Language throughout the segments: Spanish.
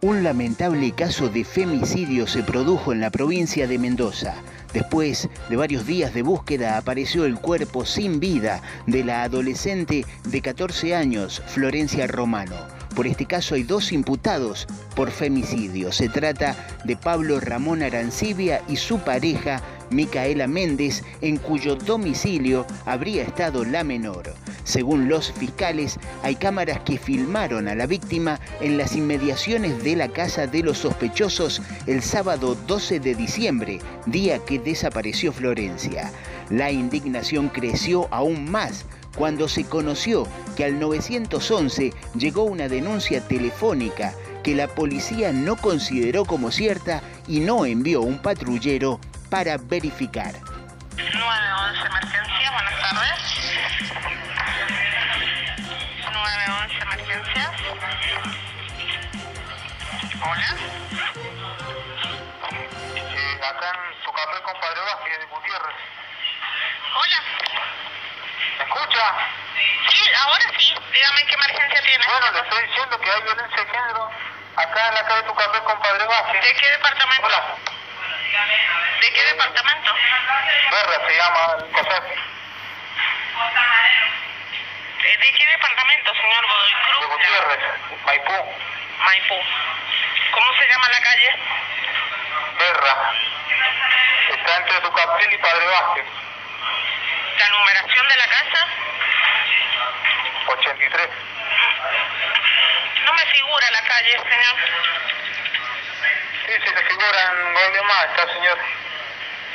Un lamentable caso de femicidio se produjo en la provincia de Mendoza. Después de varios días de búsqueda apareció el cuerpo sin vida de la adolescente de 14 años, Florencia Romano. Por este caso hay dos imputados por femicidio. Se trata de Pablo Ramón Arancibia y su pareja Micaela Méndez, en cuyo domicilio habría estado la menor. Según los fiscales, hay cámaras que filmaron a la víctima en las inmediaciones de la casa de los sospechosos el sábado 12 de diciembre, día que desapareció Florencia. La indignación creció aún más cuando se conoció que al 911 llegó una denuncia telefónica que la policía no consideró como cierta y no envió un patrullero para verificar. 911 emergencia, buenas tardes. 911 emergencias. Hola. Eh, acá en su café con Padre Vázquez de Gutiérrez. Hola. ¿Me escucha? Sí, ahora sí. Dígame qué emergencia tiene. Bueno, le estoy diciendo que hay violencia de género acá en la calle de tu café con Padre Vázquez. ¿De qué departamento? Hola. ¿De qué departamento? Berra se llama el café. ¿De qué departamento, señor Godoy De Cruz? Gutiérrez, Maipú. Maipú. ¿Cómo se llama la calle? Berra. Está entre tu café y Padre Vázquez. ¿La numeración de la casa? 83. No me figura la calle, señor. Sí, sí, se figura en Golden Más, está señor.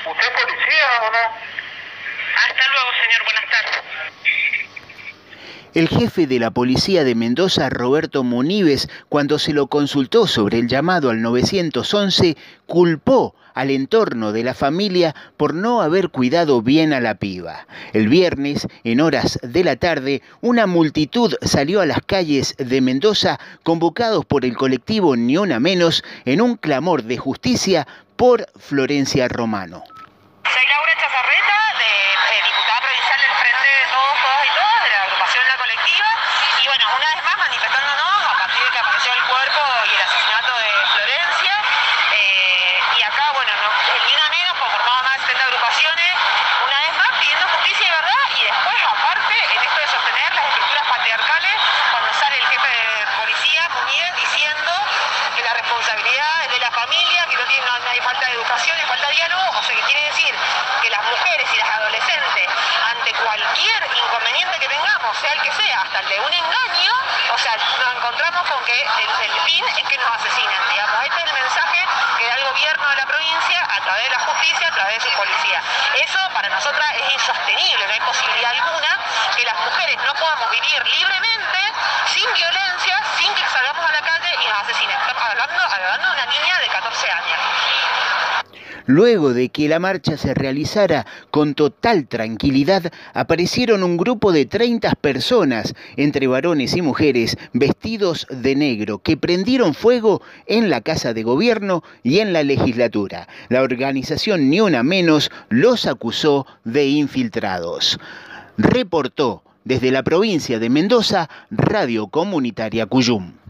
¿Usted es policía o no? Hasta luego, señor. Buenas tardes. El jefe de la policía de Mendoza, Roberto Munives, cuando se lo consultó sobre el llamado al 911, culpó al entorno de la familia por no haber cuidado bien a la piba. El viernes, en horas de la tarde, una multitud salió a las calles de Mendoza convocados por el colectivo Ni Una Menos en un clamor de justicia por Florencia Romano. Soy Laura Chazarreta, de, eh, diputada provincial del Frente de Todos, Todas y Todas, de la agrupación La Colectiva. Y bueno, una vez más manifestándonos a partir de que apareció el cuerpo y el asesinato de Florencia. Eh, y acá, bueno, no, el Ni Una Menos, conformado más de 70 agrupaciones, una vez más pidiendo justicia y verdad. Y después, aparte, en esto de sostener las estructuras patriarcales, cuando sale el jefe de policía, Muñiz, diciendo que la responsabilidad es de la familia, que no, tiene, no, hay falta de educación, hay falta de diálogo, o sea que quiere decir que las mujeres y las adolescentes, ante cualquier inconveniente que tengamos, sea el que sea, hasta el de un engaño, o sea, nos encontramos con que el, fin es que nos asesinen, digamos. Este es el mensaje que da el gobierno de la provincia a través de la justicia, a través de su policía. Eso para nosotras es insostenible, no hay posibilidad alguna que las mujeres no podamos vivir libremente, sin violencia, sin que salgamos a la calle y nos asesinen. Estamos hablando, hablando de una niña de 14 años. Luego de que la marcha se realizara con total tranquilidad, aparecieron un grupo de 30 personas, entre varones y mujeres, vestidos de negro, que prendieron fuego en la Casa de Gobierno y en la legislatura. La organización Ni Una Menos los acusó de infiltrados. Reportó desde la provincia de Mendoza, Radio Comunitaria Cuyum.